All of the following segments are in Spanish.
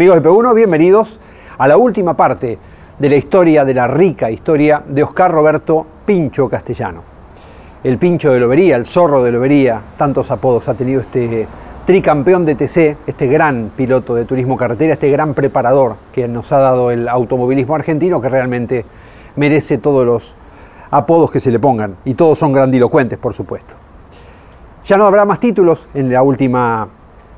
Amigos de P1, bienvenidos a la última parte de la historia, de la rica historia de Oscar Roberto Pincho Castellano. El Pincho de Lobería, el zorro de Lobería, tantos apodos ha tenido este tricampeón de TC, este gran piloto de turismo carretera, este gran preparador que nos ha dado el automovilismo argentino que realmente merece todos los apodos que se le pongan y todos son grandilocuentes, por supuesto. Ya no habrá más títulos, en la última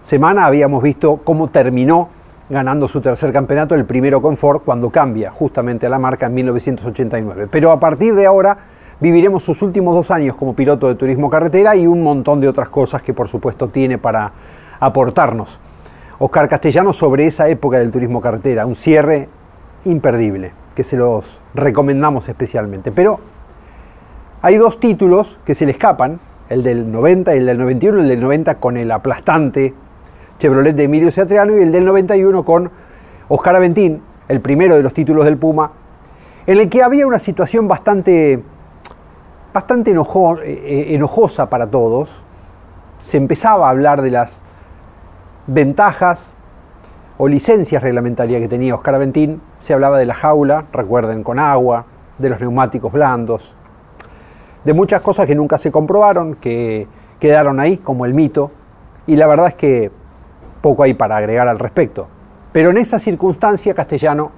semana habíamos visto cómo terminó ganando su tercer campeonato, el primero con Ford, cuando cambia justamente a la marca en 1989. Pero a partir de ahora viviremos sus últimos dos años como piloto de turismo carretera y un montón de otras cosas que por supuesto tiene para aportarnos. Oscar Castellano sobre esa época del turismo carretera, un cierre imperdible, que se los recomendamos especialmente. Pero hay dos títulos que se le escapan, el del 90 y el del 91, el del 90 con el aplastante Chevrolet de Emilio Ceatriano y el del 91 con Oscar Aventín, el primero de los títulos del Puma, en el que había una situación bastante, bastante eh, enojosa para todos. Se empezaba a hablar de las ventajas o licencias reglamentarias que tenía Oscar Aventín. Se hablaba de la jaula, recuerden, con agua, de los neumáticos blandos, de muchas cosas que nunca se comprobaron, que quedaron ahí como el mito. Y la verdad es que poco hay para agregar al respecto. Pero en esa circunstancia Castellano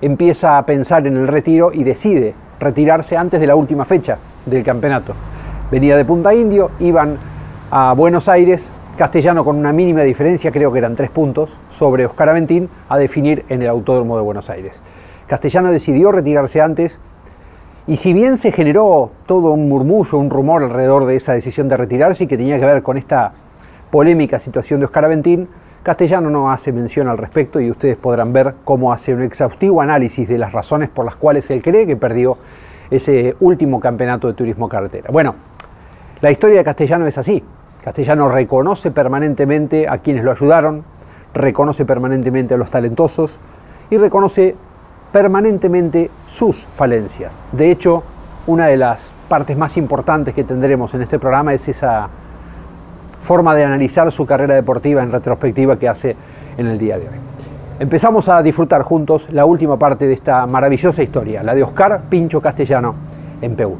empieza a pensar en el retiro y decide retirarse antes de la última fecha del campeonato. Venía de Punta Indio, iban a Buenos Aires, Castellano con una mínima diferencia, creo que eran tres puntos, sobre Oscar Aventín a definir en el Autódromo de Buenos Aires. Castellano decidió retirarse antes y si bien se generó todo un murmullo, un rumor alrededor de esa decisión de retirarse y que tenía que ver con esta polémica situación de Oscar Aventín, Castellano no hace mención al respecto y ustedes podrán ver cómo hace un exhaustivo análisis de las razones por las cuales él cree que perdió ese último campeonato de turismo carretera. Bueno, la historia de Castellano es así. Castellano reconoce permanentemente a quienes lo ayudaron, reconoce permanentemente a los talentosos y reconoce permanentemente sus falencias. De hecho, una de las partes más importantes que tendremos en este programa es esa forma de analizar su carrera deportiva en retrospectiva que hace en el día de hoy. Empezamos a disfrutar juntos la última parte de esta maravillosa historia, la de Oscar Pincho Castellano en P1.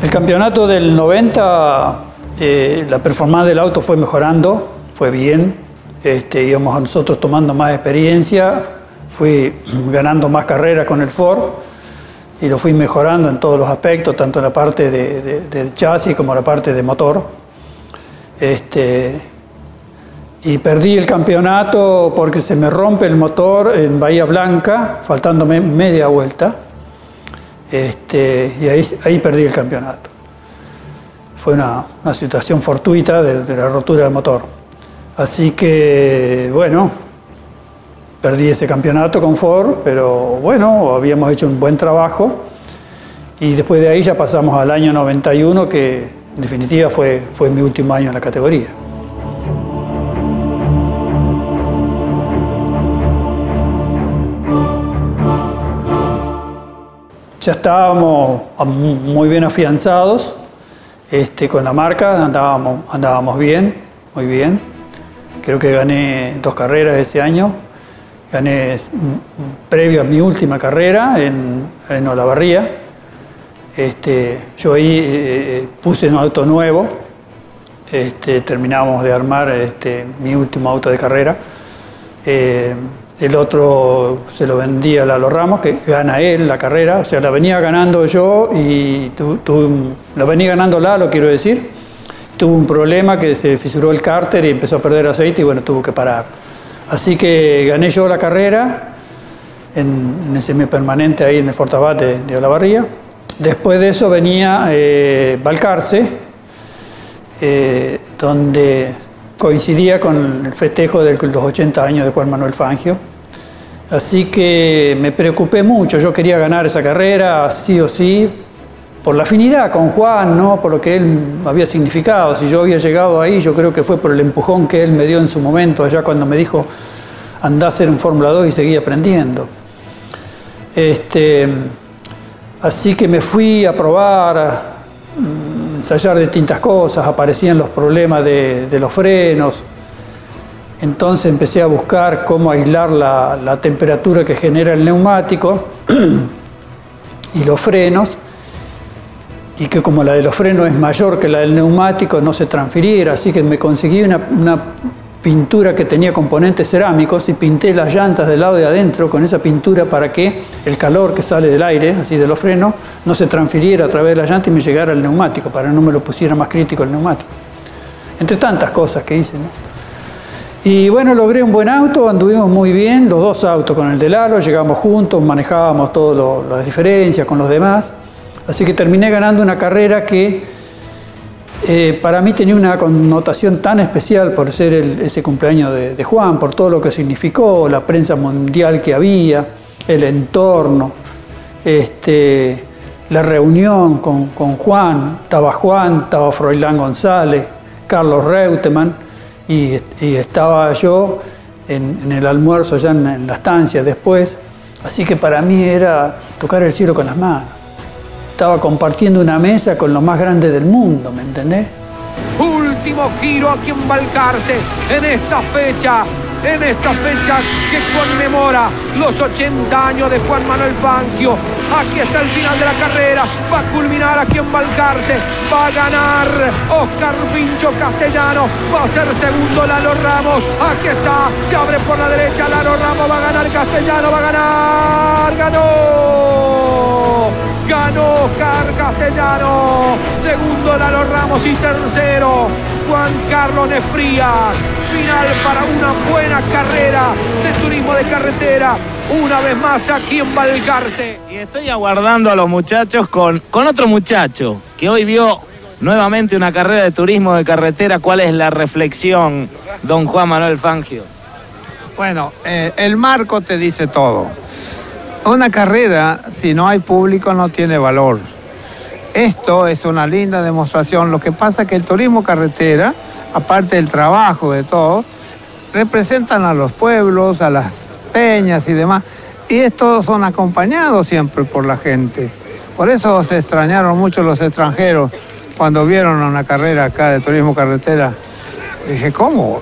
El campeonato del 90, eh, la performance del auto fue mejorando, fue bien, este, íbamos nosotros tomando más experiencia, fui ganando más carreras con el Ford y lo fui mejorando en todos los aspectos, tanto en la parte del chasis como en la parte de motor. Este, y perdí el campeonato porque se me rompe el motor en Bahía Blanca, faltándome media vuelta. Este, y ahí, perdí el campeonato. Fue una, situación fortuita de la rotura del motor. Así que, bueno, perdí ese campeonato con Ford, pero bueno, habíamos hecho un buen trabajo. Y después de ahí ya pasamos al año 91, que en definitiva fue, fue mi último año en la categoría. Ya estábamos muy bien afianzados este, con la marca, andábamos, andábamos bien, muy bien. Creo que gané dos carreras ese año. Gané previo a mi última carrera en, en Olavarría. Este, yo ahí eh, eh, puse un auto nuevo. Este, terminamos de armar este, mi último auto de carrera. Eh, el otro se lo vendía a Lalo Ramos, que gana él la carrera, o sea, la venía ganando yo y tu, tu, la venía ganando Lalo, quiero decir. Tuvo un problema que se fisuró el cárter y empezó a perder aceite y bueno, tuvo que parar. Así que gané yo la carrera en, en el semipermanente ahí en el Fortabat de, de Olavarría. Después de eso venía eh, Balcarce, eh, donde coincidía con el festejo de los 80 años de Juan Manuel Fangio. Así que me preocupé mucho, yo quería ganar esa carrera, sí o sí, por la afinidad con Juan, ¿no? por lo que él había significado. Si yo había llegado ahí, yo creo que fue por el empujón que él me dio en su momento, allá cuando me dijo, andá a hacer un Fórmula 2 y seguí aprendiendo. Este, así que me fui a probar, a mm, ensayar distintas cosas, aparecían los problemas de, los frenos, entonces empecé a buscar cómo aislar la, la temperatura que genera el neumático y los frenos, y que como la de los frenos es mayor que la del neumático, no se transfiriera, así que me conseguí una, una pintura que tenía componentes cerámicos y pinté las llantas del lado de adentro con esa pintura para que el calor que sale del aire, así de los frenos, no se transfiriera a través de la llanta y me llegara al neumático, para que no me lo pusiera más crítico el neumático. Entre tantas cosas que hice. ¿no? Y bueno, logré un buen auto, anduvimos muy bien, los dos autos con el de Lalo, llegamos juntos, manejábamos todas las diferencias con los demás. Así que terminé ganando una carrera que eh, para mí tenía una connotación tan especial por ser ese cumpleaños de, Juan, por todo lo que significó, la prensa mundial que había, el entorno, este, la reunión con, Juan, estaba Juan, estaba Froilán González, Carlos Reutemann y, estaba yo en, en, el almuerzo ya en, en la estancia después, así que para mí era tocar el cielo con las manos estaba compartiendo una mesa con lo más grande del mundo, ¿me entendés? Último giro aquí en Balcarce, en esta fecha, en esta fecha que conmemora los 80 años de Juan Manuel Fangio. Aquí está el final de la carrera, va a culminar aquí en Balcarce, va a ganar Oscar Pincho Castellano, va a ser segundo Lalo Ramos, aquí está, se abre por la derecha, Lalo Ramos va a ganar Castellano, va a ganar, ganó ganó Oscar Castellano, segundo Lalo Ramos y tercero Juan Carlos Nefría. Final para una buena carrera de turismo de carretera, una vez más aquí en Valgarce. Y estoy aguardando a los muchachos con, con otro muchacho que hoy vio nuevamente una carrera de turismo de carretera. ¿Cuál es la reflexión, don Juan Manuel Fangio? Bueno, eh, el marco te dice todo. Una carrera, si no hay público, no tiene valor. Esto es una linda demostración. Lo que pasa es que el turismo carretera, aparte del trabajo de todos, representan a los pueblos, a las peñas y demás. Y estos son acompañados siempre por la gente. Por eso se extrañaron mucho los extranjeros cuando vieron una carrera acá de turismo carretera. Dije, ¿cómo?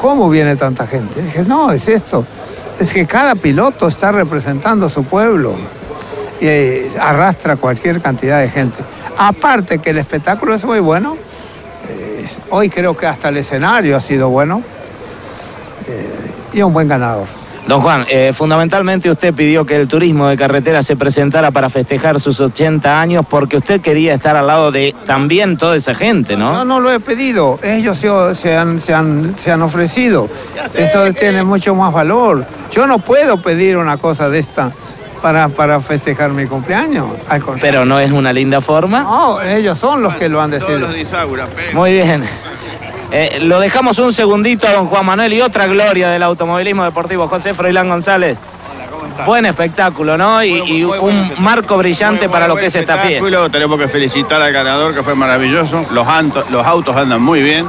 ¿Cómo viene tanta gente? Dije, no, es esto es que cada piloto está representando a su pueblo y eh, arrastra cualquier cantidad de gente. Aparte que el espectáculo es muy bueno, eh, hoy creo que hasta el escenario ha sido bueno eh, y un buen ganador. Don Juan, eh, fundamentalmente usted pidió que el turismo de carretera se presentara para festejar sus 80 años porque usted quería estar al lado de también toda esa gente, ¿no? No, no lo he pedido, ellos se, se, han, se, han, se han, ofrecido. Eso que... tiene mucho más valor. Yo no puedo pedir una cosa de esta para, para festejar mi cumpleaños. Pero no es una linda forma. No, ellos son los que lo han decidido. Muy bien. Eh, lo dejamos un segundito a don Juan Manuel y otra gloria del automovilismo deportivo, José Froilán González. Buen espectáculo, ¿no? Y, y un marco brillante para lo que es esta fiesta. Tenemos que felicitar al ganador, que fue maravilloso. Los, los autos andan muy bien.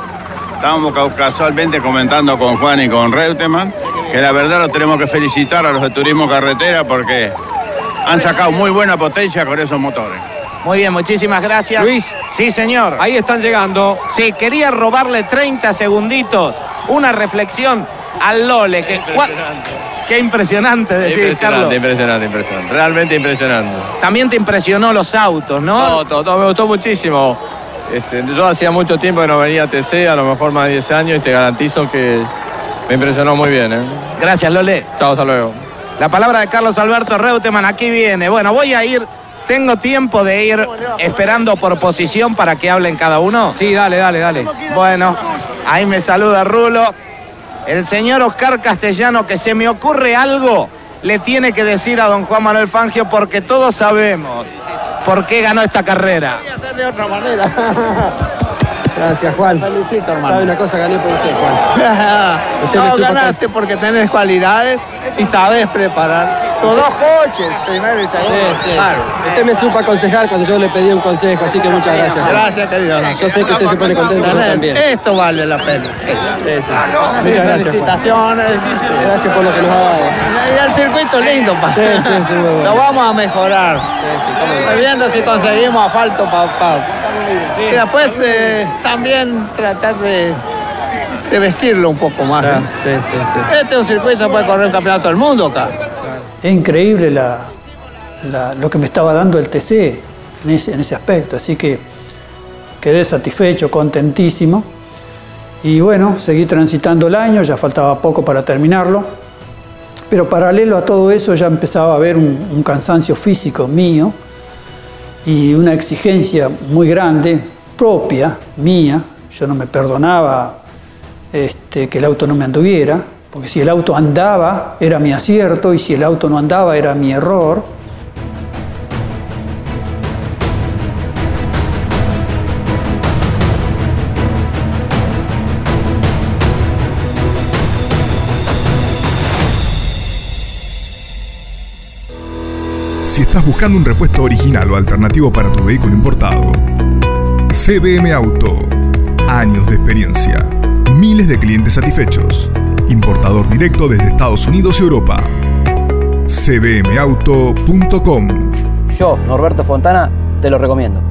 Estábamos casualmente comentando con Juan y con Reutemann, que la verdad los tenemos que felicitar a los de Turismo Carretera porque han sacado muy buena potencia con esos motores. Muy bien, muchísimas gracias. Luis. Sí, señor. Ahí están llegando. Sí, quería robarle 30 segunditos. Una reflexión al Lole. Que, impresionante. Qué impresionante decir, impresionante, Carlos. Impresionante, impresionante. Realmente impresionante. También te impresionó los autos, ¿no? No, todo, todo, me gustó muchísimo. Este, yo hacía mucho tiempo que no venía a TC, a lo mejor más de 10 años, y te garantizo que Me impresionó muy bien, ¿eh? Gracias, Lole. Chao, hasta luego. La palabra de Carlos Alberto Reutemann, aquí viene. Bueno, voy a ir, tengo tiempo de ir esperando por posición para que hablen cada uno. Sí, dale, dale, dale. Bueno, ahí me saluda Rulo. El señor Oscar Castellano, que se me ocurre algo, le tiene que decir a don Juan Manuel Fangio, porque todos sabemos por qué ganó esta carrera. de otra manera. Gracias, Juan. Felicito, hermano. ¿Sabe una cosa? Gané por usted, Juan. Usted me no, ganaste porque tenés cualidades y sabes preparar. Tus dos coches, primero y segundo. Sí, sí. Claro. Usted me supo aconsejar cuando yo le pedí un consejo, así que muchas gracias. Gracias, querido. Yo sé que usted se pone contento, yo también. Esto vale la pena. Sí, sí. Muchas gracias. Felicitaciones. Gracias por lo que nos ha dado. Y el circuito lindo, pa. Sí, sí, sí, bueno. Lo vamos a mejorar. Sí, viendo si conseguimos asfalto para... Y después eh, también tratar de, de vestirlo un poco más. ¿no? Sí, sí, sí. Este es un circuito que puede correr el campeonato del mundo acá. Es increíble lo que me estaba dando el TC en ese, aspecto, así que quedé satisfecho, contentísimo. Y bueno, seguí transitando el año, ya faltaba poco para terminarlo, pero paralelo a todo eso ya empezaba a haber un, un cansancio físico mío y una exigencia muy grande, propia, mía. Yo no me perdonaba este, que el auto no me anduviera, porque si el auto andaba era mi acierto y si el auto no andaba era mi error. Si estás buscando un repuesto original o alternativo para tu vehículo importado, CBM Auto. Años de experiencia. Miles de clientes satisfechos. Importador directo desde Estados Unidos y Europa. cbmauto.com Yo, Norberto Fontana, te lo recomiendo.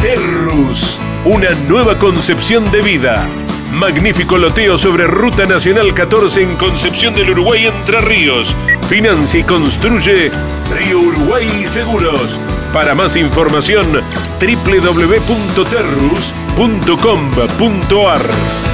Terrus, una nueva concepción de vida. Magnífico loteo sobre Ruta Nacional 14 en Concepción del Uruguay Entre Ríos. Financia y construye Río Uruguay Seguros. Para más información, www.terrus.com.ar.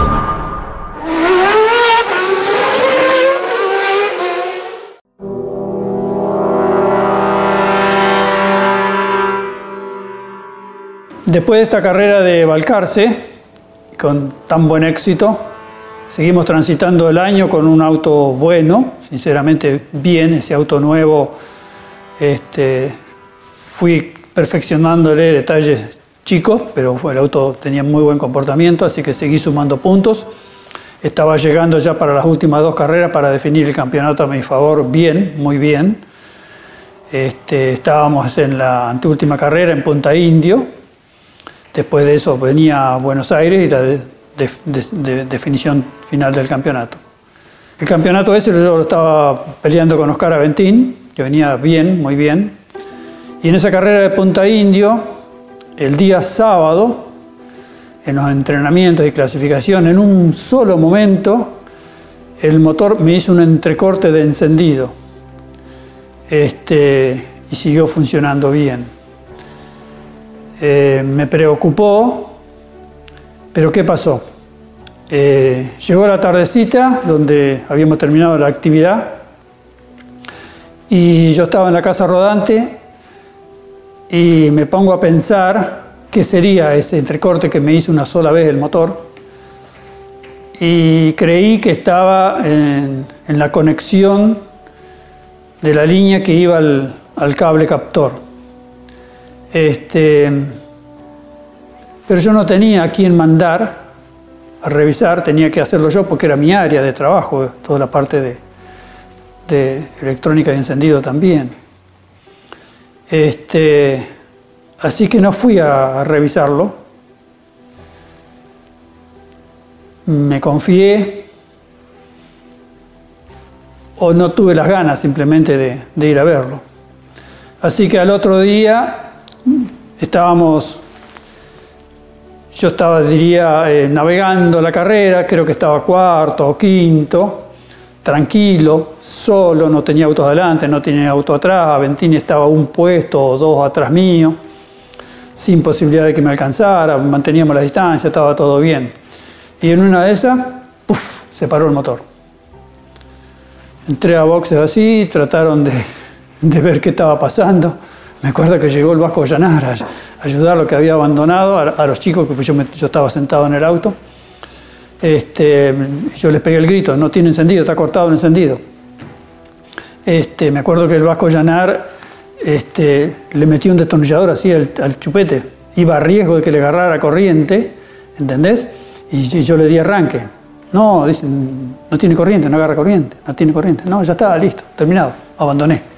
Después de esta carrera de Balcarce, con tan buen éxito, seguimos transitando el año con un auto bueno, sinceramente bien, ese auto nuevo, este, fui perfeccionándole detalles chicos, pero el auto tenía muy buen comportamiento, así que seguí sumando puntos. Estaba llegando ya para las últimas dos carreras para definir el campeonato a mi favor bien, muy bien. Este, estábamos en la anteúltima carrera en Punta Indio. Después de eso venía Buenos Aires y la de- de- de- de- definición final del campeonato. El campeonato ese yo lo estaba peleando con Oscar Aventín, que venía bien, muy bien. Y en esa carrera de Punta Indio, el día sábado, en los entrenamientos y clasificación, en un solo momento, el motor me hizo un entrecorte de encendido este, y siguió funcionando bien. Eh, me preocupó, pero ¿qué pasó? Eh, llegó la tardecita donde habíamos terminado la actividad y yo estaba en la casa rodante y me pongo a pensar qué sería ese entrecorte que me hizo una sola vez el motor y creí que estaba en, la conexión de la línea que iba al cable captor. Este, pero yo no tenía a quién mandar a revisar, tenía que hacerlo yo porque era mi área de trabajo, toda la parte de, de electrónica y encendido también. Este, así que no fui a, a revisarlo. Me confié o no tuve las ganas simplemente de, de ir a verlo. Así que al otro día estábamos, yo estaba, diría, eh, navegando la carrera, creo que estaba cuarto o quinto, tranquilo, solo, no tenía autos adelante, no tenía auto atrás, Aventini estaba un puesto o dos atrás mío, sin posibilidad de que me alcanzara, manteníamos la distancia, estaba todo bien. Y en una de esas, ¡puf!, se paró el motor. Entré a boxes así, trataron de, ver qué estaba pasando. Me acuerdo que llegó el Vasco Llanar a, ayudar a lo que había abandonado, a, los chicos, que yo, estaba sentado en el auto. Este, yo les pegué el grito, no tiene encendido, está cortado el encendido. Este, me acuerdo que el Vasco Llanar este, le metió un destornillador así al, chupete, iba a riesgo de que le agarrara corriente, ¿entendés? Y, yo le di arranque. No, dicen, no tiene corriente, no agarra corriente, no tiene corriente. No, ya está, listo, terminado, abandoné.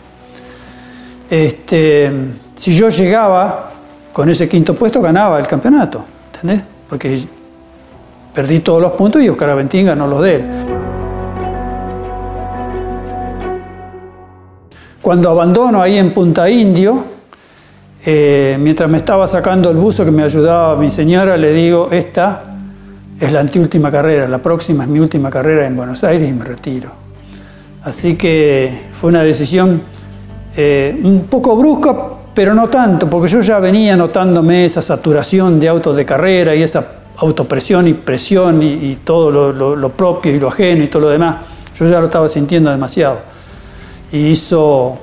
Este, si yo llegaba con ese quinto puesto, ganaba el campeonato, ¿entendés? Porque Perdí todos los puntos y Oscar Aventín ganó los de él. Cuando abandono ahí en Punta Indio, eh, mientras me estaba sacando el buzo que me ayudaba mi señora, le digo, esta es la anteúltima carrera, la próxima es mi última carrera en Buenos Aires y me retiro. Así que fue una decisión eh, un poco brusca, pero no tanto, porque yo ya venía notándome esa saturación de autos de carrera y esa autopresión y presión y, todo lo, propio y lo ajeno y todo lo demás, yo ya lo estaba sintiendo demasiado. Y hizo,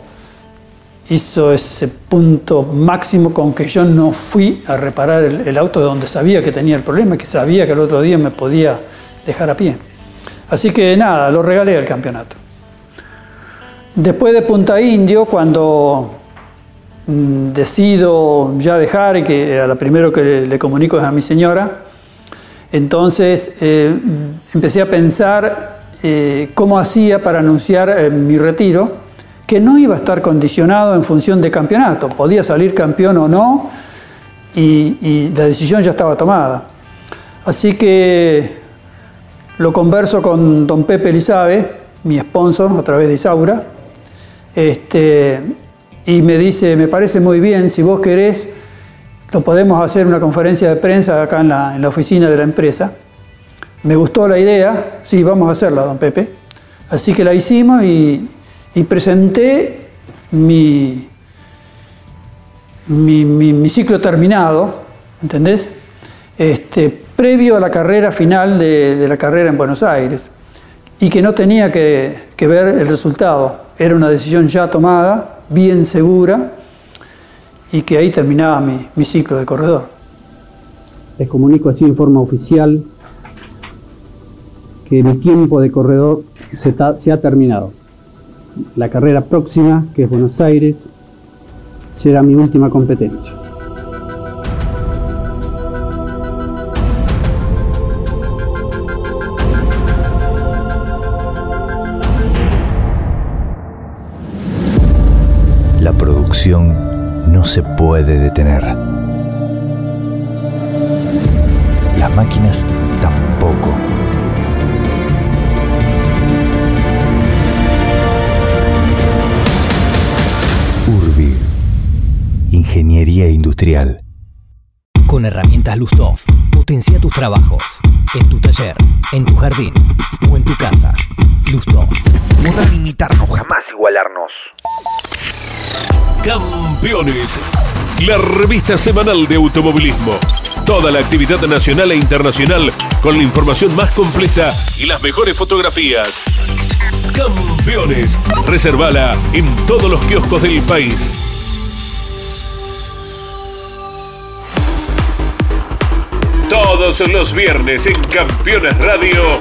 hizo ese punto máximo con que yo no fui a reparar el, auto de donde sabía que tenía el problema, que sabía que el otro día me podía dejar a pie. Así que nada, lo regalé al campeonato. Después de Punta Indio, cuando mm, decido ya dejar y que a la primero que le comunico es a mi señora, entonces eh, empecé a pensar eh, cómo hacía para anunciar eh, mi retiro, que no iba a estar condicionado en función de campeonato, podía salir campeón o no, y, la decisión ya estaba tomada. Así que lo converso con don Pepe Elizabeth, mi sponsor a través de Isaura, este, y me dice, me parece muy bien, si vos querés, lo podemos hacer una conferencia de prensa acá en la, oficina de la empresa. Me gustó la idea, sí, vamos a hacerla, don Pepe. Así que la hicimos y, presenté mi, mi, ciclo terminado, ¿entendés? Este, previo a la carrera final de, la carrera en Buenos Aires y que no tenía que, que ver el resultado. Era una decisión ya tomada, bien segura, y que ahí terminaba mi, ciclo de corredor. Les comunico así en forma oficial que mi tiempo de corredor se, se, ha terminado. La carrera próxima, que es Buenos Aires, será mi última competencia. No se puede detener. Las máquinas tampoco. Urbi. Ingeniería Industrial. Con herramientas Lustov, potencia tus trabajos. En tu taller, en tu jardín o en tu casa. Lustov. Podrán imitarnos, jamás igualarnos. Campeones, la revista semanal de automovilismo. Toda la actividad nacional e internacional con la información más completa y las mejores fotografías. Campeones, reservala en todos los kioscos del país. Todos los viernes en Campeones Radio.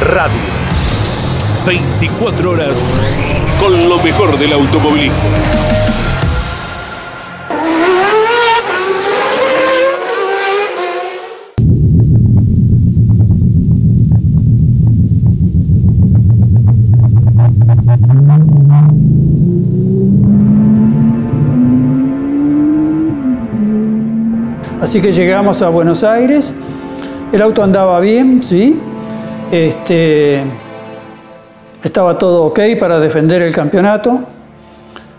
Radio. 24 horas con lo mejor del automovilismo. Así que llegamos a Buenos Aires, el auto andaba bien, sí, este, estaba todo ok para defender el campeonato.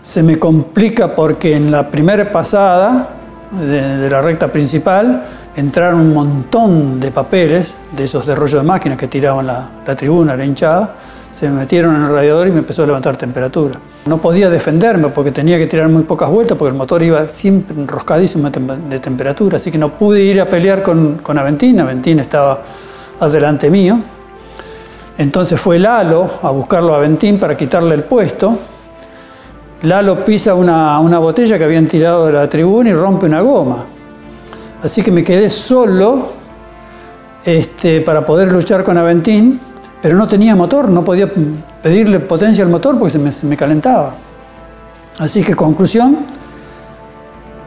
Se me complica porque en la primera pasada de, la recta principal entraron un montón de papeles, de esos de rollo de máquinas que tiraban la, la tribuna, la hinchada, se me metieron en el radiador y me empezó a levantar temperatura. No podía defenderme porque tenía que tirar muy pocas vueltas porque el motor iba siempre enroscadísimo de temperatura, así que no pude ir a pelear con, con Aventín, Aventín estaba adelante mío. Entonces fue Lalo a buscarlo a Aventín para quitarle el puesto. Lalo pisa una, botella que habían tirado de la tribuna y rompe una goma. Así que me quedé solo este, para poder luchar con Aventín, pero no tenía motor, no podía pedirle potencia al motor porque se me, calentaba. Así que conclusión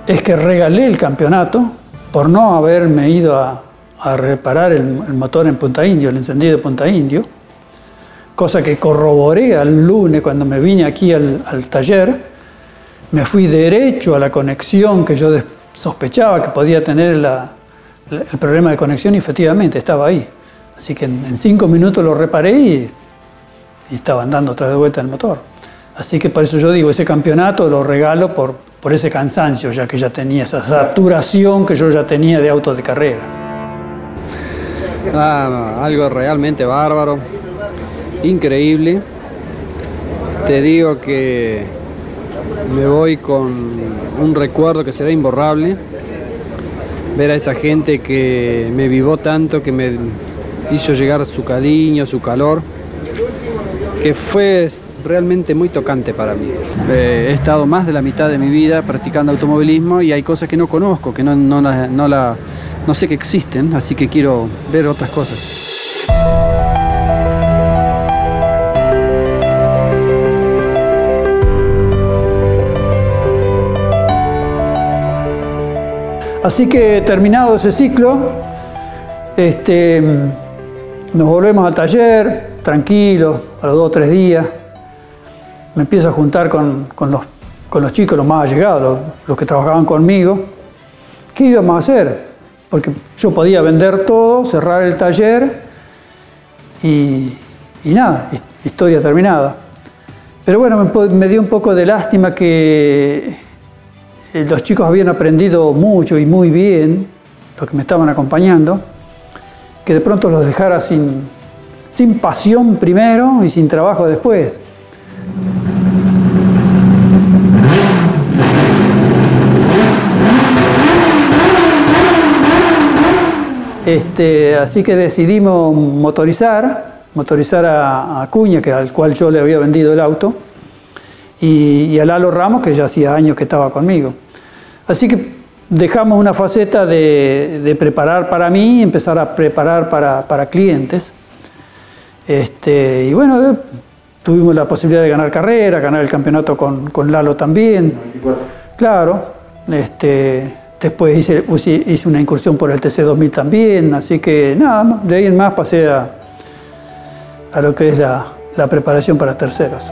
es que regalé el campeonato por no haberme ido a, reparar el, motor en Punta Indio, el encendido de Punta Indio, cosa que corroboré al lunes cuando me vine aquí al, taller. Me fui derecho a la conexión que yo sospechaba que podía tener el problema de conexión y efectivamente estaba ahí. Así que en, cinco minutos lo reparé y y estaba andando otra vez de vuelta el motor. Así que por eso yo digo, ese campeonato lo regalo por, por ese cansancio, ya que ya tenía esa saturación que yo ya tenía de autos de carrera. Ah, algo realmente bárbaro, increíble. Te digo que me voy con un recuerdo que será imborrable. Ver a esa gente que me vivó tanto, que me hizo llegar su cariño, su calor que fue realmente muy tocante para mí. Eh, he estado más de la mitad de mi vida practicando automovilismo y hay cosas que no conozco, que no, no, no, la, no sé que existen, así que quiero ver otras cosas. Así que terminado ese ciclo, este, nos volvemos al taller, tranquilo, a los dos o tres días. Me empiezo a juntar con, los, los, chicos, los más allegados, los, que trabajaban conmigo. ¿Qué íbamos a hacer? Porque yo podía vender todo, cerrar el taller y, nada, historia terminada. Pero bueno, me, me, dio un poco de lástima que eh, los chicos habían aprendido mucho y muy bien, los que me estaban acompañando, que de pronto los dejara sin, sin pasión primero y sin trabajo después. Este, así que decidimos motorizar, motorizar a, Cuña, que, al cual yo le había vendido el auto, y, a Lalo Ramos, que ya hacía años que estaba conmigo. Así que dejamos una faceta de, preparar para mí y empezar a preparar para, para clientes. Este, y bueno, tuvimos la posibilidad de ganar carrera, ganar el campeonato con, con Lalo también. Claro, este, después hice, hice, una incursión por el TC2000 también, así que nada, de ahí en más pasé a, a lo que es la, la preparación para terceros.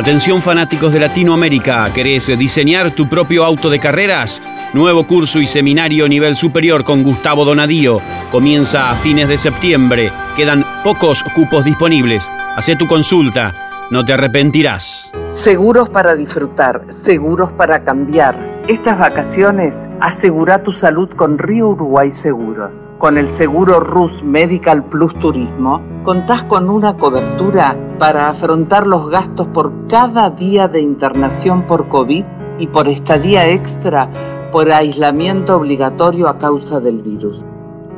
Atención fanáticos de Latinoamérica, ¿querés diseñar tu propio auto de carreras? Nuevo curso y seminario nivel superior con Gustavo Donadío. Comienza a fines de septiembre. Quedan pocos cupos disponibles. Hace tu consulta. No te arrepentirás. Seguros para disfrutar, seguros para cambiar. Estas vacaciones asegura tu salud con Río Uruguay Seguros. Con el seguro RUS Medical Plus Turismo, contás con una cobertura para afrontar los gastos por cada día de internación por COVID y por estadía extra por aislamiento obligatorio a causa del virus.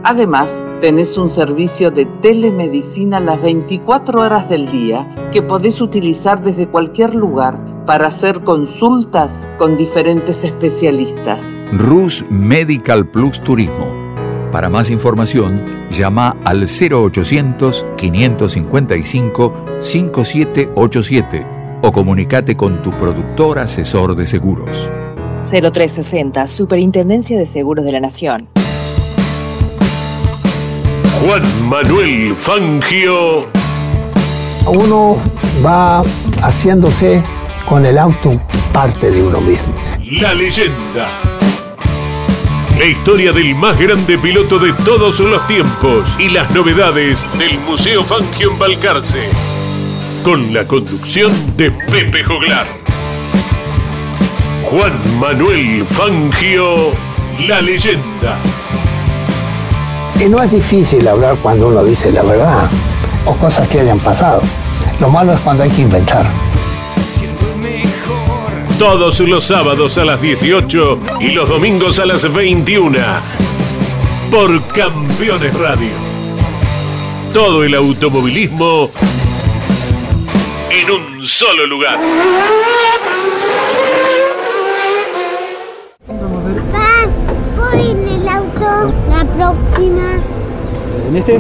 Además, tenés un servicio de telemedicina las 24 horas del día que podés utilizar desde cualquier lugar para hacer consultas con diferentes especialistas. RUS Medical Plus Turismo. Para más información, llama al 0800-555-5787 o comunícate con tu productor asesor de seguros. 0360, Superintendencia de Seguros de la Nación. Juan Manuel Fangio. Uno va haciéndose con el auto parte de uno mismo. La leyenda. La historia del más grande piloto de todos los tiempos y las novedades del Museo Fangio en Balcarce. Con la conducción de Pepe Joglar. Juan Manuel Fangio, la leyenda. No es difícil hablar cuando uno dice la verdad o cosas que hayan pasado. Lo malo es cuando hay que inventar. Todos los sábados a las 18 y los domingos a las 21. Por Campeones Radio. Todo el automovilismo en un solo lugar. La próxima? ¿En este?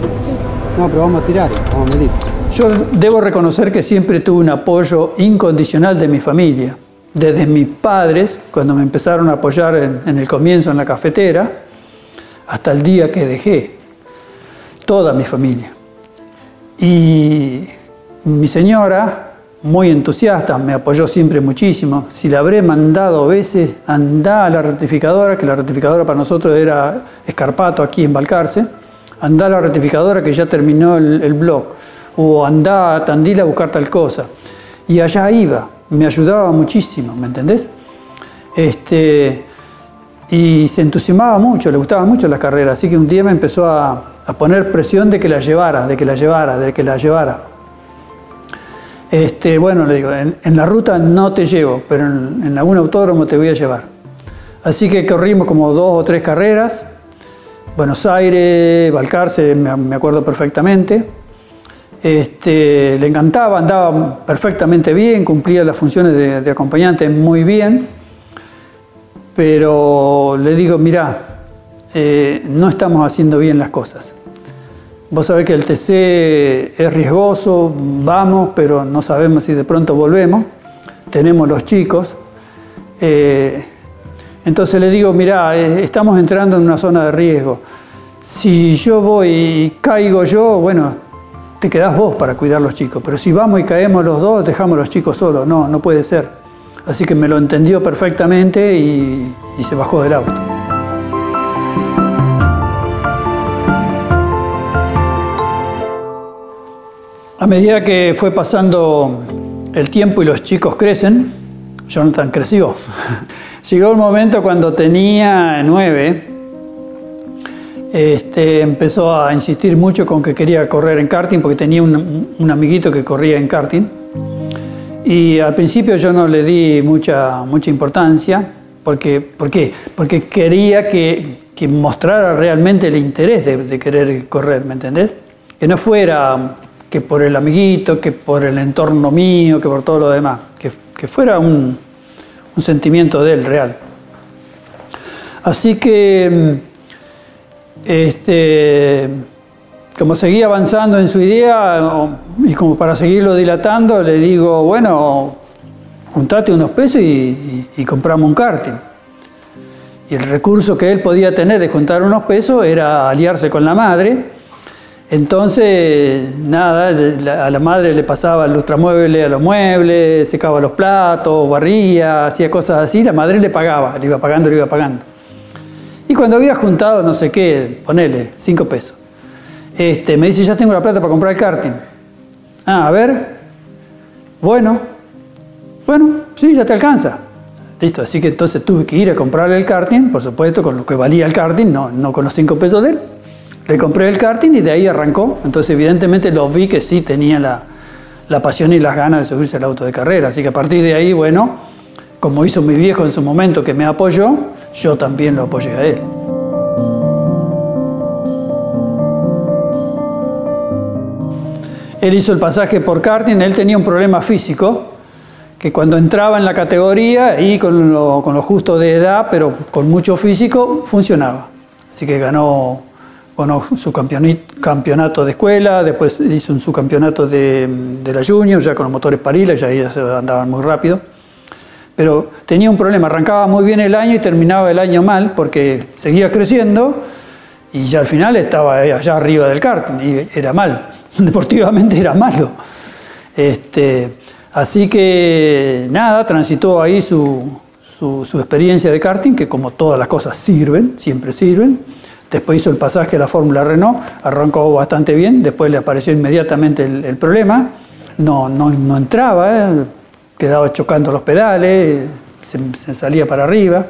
No, pero vamos a tirar, vamos a medir. Yo debo reconocer que siempre tuve un apoyo incondicional de mi familia. Desde mis padres, cuando me empezaron a apoyar en, en el comienzo en la cafetera, hasta el día que dejé. Toda mi familia. Y mi señora, muy entusiasta, me apoyó siempre muchísimo. Si le habré mandado veces, andá a la rectificadora, que la rectificadora para nosotros era Escarpato aquí en Balcarce, andá a la rectificadora que ya terminó el, el blog, o andá a Tandil a buscar tal cosa. Y allá iba, me ayudaba muchísimo, ¿me entendés? Este, y se entusiasmaba mucho, le gustaba mucho la carrera, así que un día me empezó a, a poner presión de que la llevara, de que la llevara, de que la llevara. Este, bueno, le digo, en, la ruta no te llevo, pero en, algún autódromo te voy a llevar. Así que corrimos como dos o tres carreras. Buenos Aires, Balcarce, me, acuerdo perfectamente. Este, le encantaba, andaba perfectamente bien, cumplía las funciones de, acompañante muy bien. Pero le digo, mira, eh, no estamos haciendo bien las cosas. Vos sabés que el TC es riesgoso, vamos, pero no sabemos si de pronto volvemos. Tenemos los chicos. Eh, entonces le digo, mira, eh, estamos entrando en una zona de riesgo. Si yo voy y caigo yo, bueno, te quedás vos para cuidar los chicos. Pero si vamos y caemos los dos, dejamos los chicos solos. No, no puede ser. Así que me lo entendió perfectamente y, y se bajó del auto. A medida que fue pasando el tiempo y los chicos crecen, Jonathan creció. Llegó un momento cuando tenía nueve, este, empezó a insistir mucho con que quería correr en karting porque tenía un, amiguito que corría en karting. Y al principio yo no le di mucha, mucha importancia. Porque, ¿Por? Porque quería que, que mostrara realmente el interés de, de querer correr, ¿me entendés? Que no fuera que por el amiguito, que por el entorno mío, que por todo lo demás, que, que fuera un, un, sentimiento de él real. Así que, este, como seguía avanzando en su idea y como para seguirlo dilatando, le digo, bueno, juntate unos pesos y, y, y compramos un karting. Y el recurso que él podía tener de juntar unos pesos era aliarse con la madre entonces, nada, a la madre le pasaba el lustramueble a los muebles, secaba los platos, barría, hacía cosas así, la madre le pagaba, le iba pagando, le iba pagando. Y cuando había juntado, no sé qué, ponele, 5 pesos, este, me dice, ya tengo la plata para comprar el karting. Ah, a ver, bueno, bueno, sí, ya te alcanza. Listo, así que entonces tuve que ir a comprarle el karting, por supuesto, con lo que valía el karting, no, no con los 5 pesos de él. Le compré el karting y de ahí arrancó. Entonces, evidentemente, lo vi que sí tenía la, la pasión y las ganas de subirse al auto de carrera. Así que a partir de ahí, bueno, como hizo mi viejo en su momento que me apoyó, yo también lo apoyé a él. Él hizo el pasaje por karting, él tenía un problema físico, que cuando entraba en la categoría y con lo, con lo justo de edad, pero con mucho físico, funcionaba. Así que ganó, ganó su campeonato de escuela, después hizo un subcampeonato de, de la Junior, ya con los motores Parila, ya andaban muy rápido. Pero tenía un problema, arrancaba muy bien el año y terminaba el año mal porque seguía creciendo y ya al final estaba allá arriba del karting y era mal, deportivamente era malo. Este, así que nada, transitó ahí su, su, su, experiencia de karting, que como todas las cosas sirven, siempre sirven. Después hizo el pasaje a la Fórmula Renault, arrancó bastante bien, después le apareció inmediatamente el, problema, no, no, entraba, ¿eh? quedaba chocando los pedales, se, salía para arriba.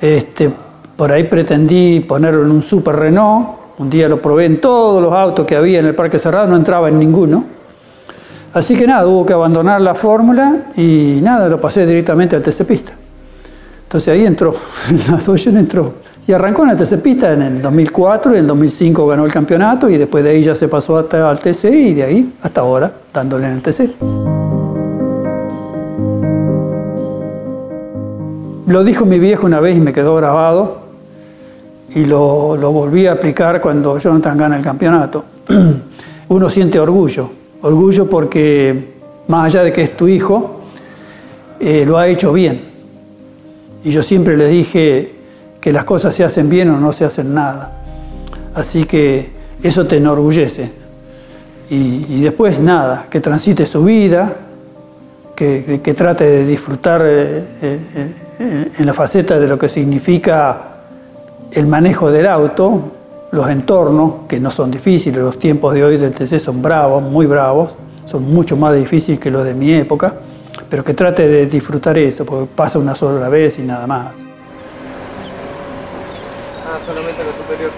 Este, por ahí pretendí ponerlo en un Super Renault. Un día lo probé en todos los autos que había en el parque cerrado, no entraba en ninguno. Así que nada, hubo que abandonar la fórmula y nada, lo pasé directamente al TC Pista. Entonces ahí entró, la Dodge entró. Y arrancó en el TC Pista en el 2004, en el 2005 ganó el campeonato y después de ahí ya se pasó hasta al TC y de ahí hasta ahora dándole en el TC. Lo dijo mi viejo una vez y me quedó grabado y lo, lo, volví a aplicar cuando Jonathan gana el campeonato. Uno siente orgullo, orgullo porque más allá de que es tu hijo, eh, lo ha hecho bien. Y yo siempre le dije que las cosas se hacen bien o no se hacen nada. Así que eso te enorgullece. Y, después nada, que transite su vida, que, que trate de disfrutar eh, eh, en la faceta de lo que significa el manejo del auto, los entornos, que no son difíciles, los tiempos de hoy del TC son bravos, muy bravos, son mucho más difíciles que los de mi época, pero que trate de disfrutar eso, porque pasa una sola vez y nada más. Ah, solamente lo superior.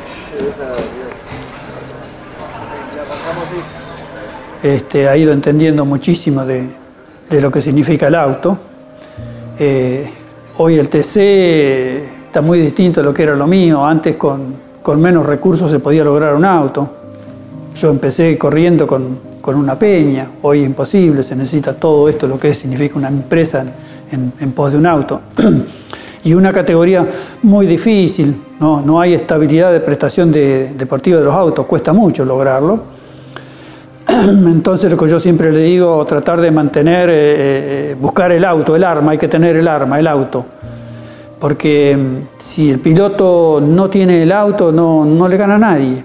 Este, ha ido entendiendo muchísimo de, de lo que significa el auto. Eh, hoy el TC está muy distinto a lo que era lo mío. Antes con, con menos recursos se podía lograr un auto. Yo empecé corriendo con, con, una peña, hoy es imposible, se necesita todo esto, lo que significa una empresa en, en pos de un auto. y una categoría muy difícil, no, no hay estabilidad de prestación de, deportiva de los autos, cuesta mucho lograrlo. Entonces lo que yo siempre le digo, tratar de mantener, eh, buscar el auto, el arma, hay que tener el arma, el auto porque si el piloto no tiene el auto, no, no le gana a nadie.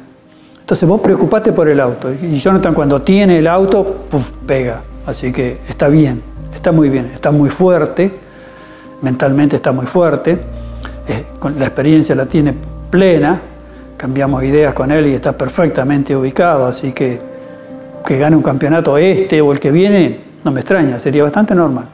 Entonces vos preocupate por el auto. Y Jonathan cuando tiene el auto, puff, pega. Así que está bien, está muy bien, está muy fuerte, mentalmente está muy fuerte, eh, la experiencia la tiene plena, cambiamos ideas con él y está perfectamente ubicado, así que que gane un campeonato este o el que viene, no me extraña, sería bastante normal.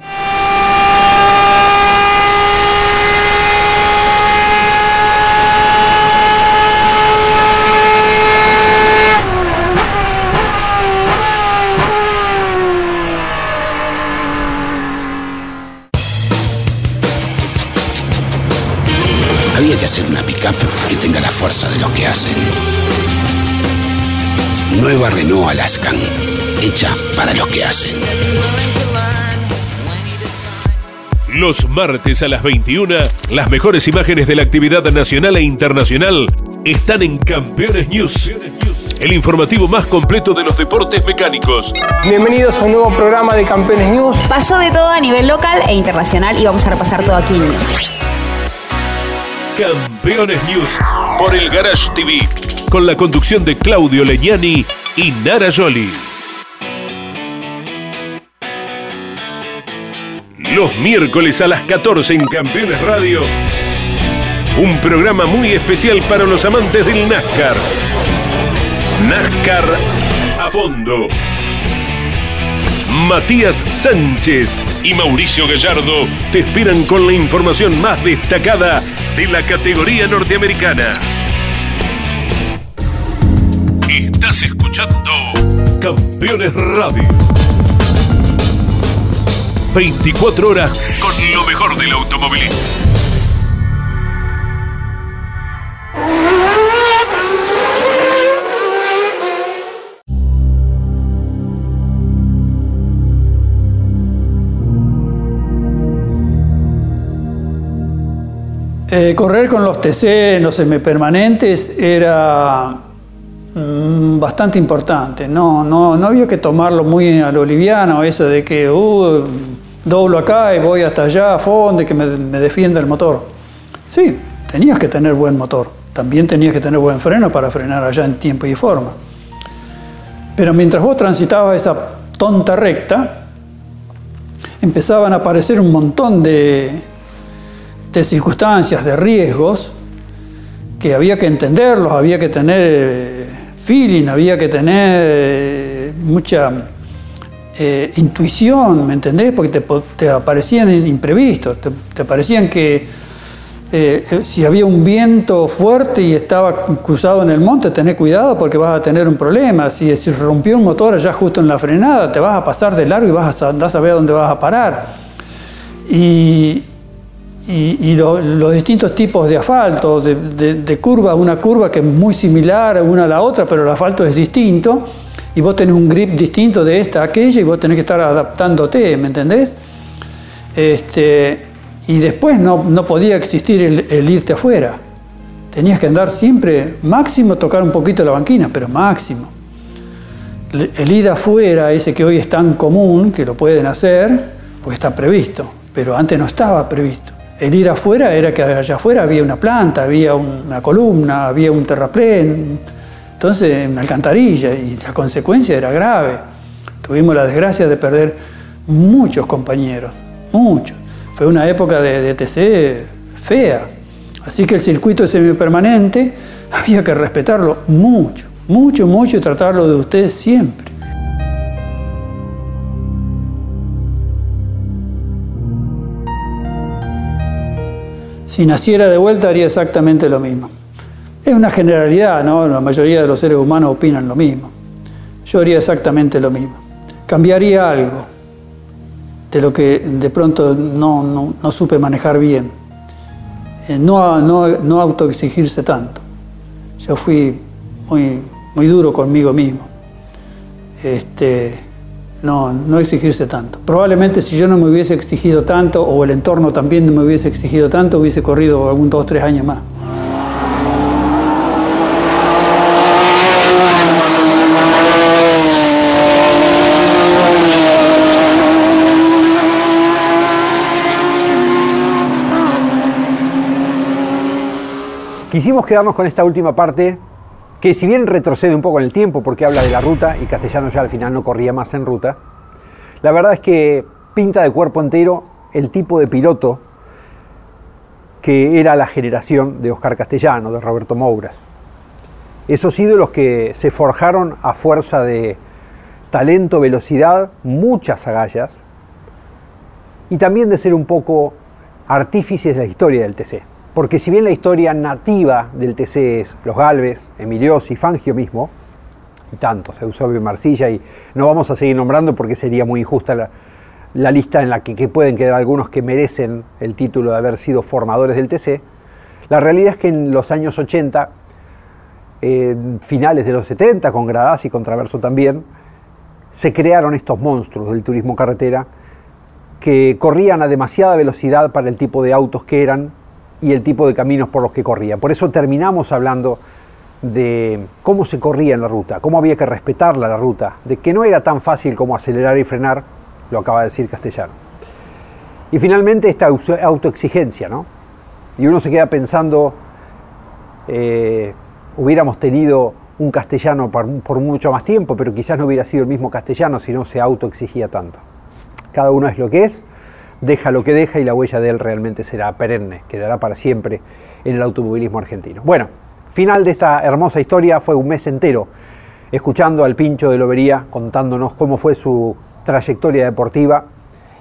Que hacer una pickup que tenga la fuerza de los que hacen. Nueva Renault Alaskan, hecha para los que hacen. Los martes a las 21, las mejores imágenes de la actividad nacional e internacional están en Campeones News. El informativo más completo de los deportes mecánicos. Bienvenidos a un nuevo programa de Campeones News. Pasó de todo a nivel local e internacional y vamos a repasar todo aquí en News. Campeones News por el Garage TV, con la conducción de Claudio Leñani y Nara Joli. Los miércoles a las 14 en Campeones Radio, un programa muy especial para los amantes del NASCAR. NASCAR a fondo. Matías Sánchez y Mauricio Gallardo te esperan con la información más destacada de la categoría norteamericana. Estás escuchando Campeones Radio. 24 horas con lo mejor del automovilismo. Eh, correr con los TC, los semipermanentes, era mm, bastante importante. No, no, no había que tomarlo muy a lo liviano, eso de que uh, doblo acá y voy hasta allá a fondo y que me, me defienda el motor. Sí, tenías que tener buen motor. También tenías que tener buen freno para frenar allá en tiempo y forma. Pero mientras vos transitabas esa tonta recta, empezaban a aparecer un montón de, de circunstancias, de riesgos, que había que entenderlos, había que tener eh, feeling, había que tener eh, mucha eh, intuición, ¿me entendés? Porque te, te aparecían imprevistos, te, te aparecían que si había un viento fuerte y estaba cruzado en el monte, tenés cuidado porque vas a tener un problema. Si, si rompió un motor allá justo en la frenada, te vas a pasar de largo y vas a andar a saber dónde vas a parar. Y, y, y lo, los distintos tipos de asfalto, de, curva, una curva que es muy similar una a la otra, pero el asfalto es distinto, y vos tenés un grip distinto de esta a aquella, y vos tenés que estar adaptándote, ¿me entendés? Este, y después no, no podía existir el, el, irte afuera. Tenías que andar siempre, máximo tocar un poquito la banquina, pero máximo. El, el ir afuera, ese que hoy es tan común, que lo pueden hacer, pues está previsto, pero antes no estaba previsto. El ir afuera era que allá afuera había una planta, había una columna, había un terraplén, entonces una alcantarilla y la consecuencia era grave. Tuvimos la desgracia de perder muchos compañeros, muchos. Fue una época de, de TC fea. Así que el circuito semipermanente había que respetarlo mucho, mucho, mucho y tratarlo de ustedes siempre. Si naciera de vuelta haría exactamente lo mismo. Es una generalidad, ¿no? La mayoría de los seres humanos opinan lo mismo. Yo haría exactamente lo mismo. Cambiaría algo de lo que de pronto no, no, no supe manejar bien. Eh, no, no, no autoexigirse tanto. Yo fui muy, muy duro conmigo mismo. Este, no, no exigirse tanto. Probablemente si yo no me hubiese exigido tanto, o el entorno también no me hubiese exigido tanto, hubiese corrido algún dos tres años más. Quisimos quedarnos con esta última parte, que si bien retrocede un poco en el tiempo porque habla de la ruta y Castellano ya al final no corría más en ruta, la verdad es que pinta de cuerpo entero el tipo de piloto que era la generación de Oscar Castellano, de Roberto Mouras. Esos ídolos que se forjaron a fuerza de talento, velocidad, muchas agallas y también de ser un poco artífices de la historia del TC. Porque si bien la historia nativa del TC es los Galvez, Emiliosi, Fangio mismo, y tantos, Eusebio Marcilla, y no vamos a seguir nombrando porque sería muy injusta la, lista en la que, pueden quedar algunos que merecen el título de haber sido formadores del TC, la realidad es que en los años 80, eh, finales de los 70, con Gradaz y con Traverso también, se crearon estos monstruos del turismo carretera que corrían a demasiada velocidad para el tipo de autos que eran y el tipo de caminos por los que corría. Por eso terminamos hablando de cómo se corría en la ruta, cómo había que respetarla la ruta, de que no era tan fácil como acelerar y frenar, lo acaba de decir Castellano. Y finalmente esta autoexigencia, ¿no? Y uno se queda pensando, eh, hubiéramos tenido un castellano por, por, mucho más tiempo, pero quizás no hubiera sido el mismo castellano si no se autoexigía tanto. Cada uno es lo que es, deja lo que deja y la huella de él realmente será perenne, quedará para siempre en el automovilismo argentino. Bueno, final de esta hermosa historia fue un mes entero escuchando al pincho de Lobería contándonos cómo fue su trayectoria deportiva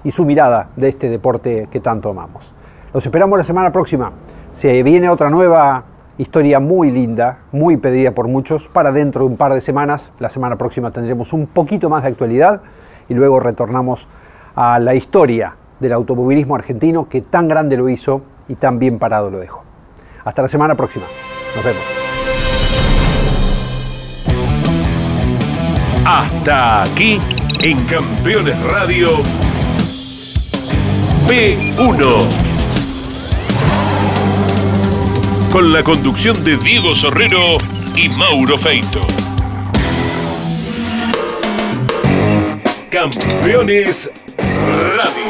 y su mirada de este deporte que tanto amamos. Los esperamos la semana próxima. Se viene otra nueva historia muy linda, muy pedida por muchos, para dentro de un par de semanas. La semana próxima tendremos un poquito más de actualidad y luego retornamos a la historia del automovilismo argentino que tan grande lo hizo y tan bien parado lo dejó. Hasta la semana próxima. Nos vemos. Hasta aquí en Campeones Radio P1. Con la conducción de Diego Sorrero y Mauro Feito. Campeones Radio.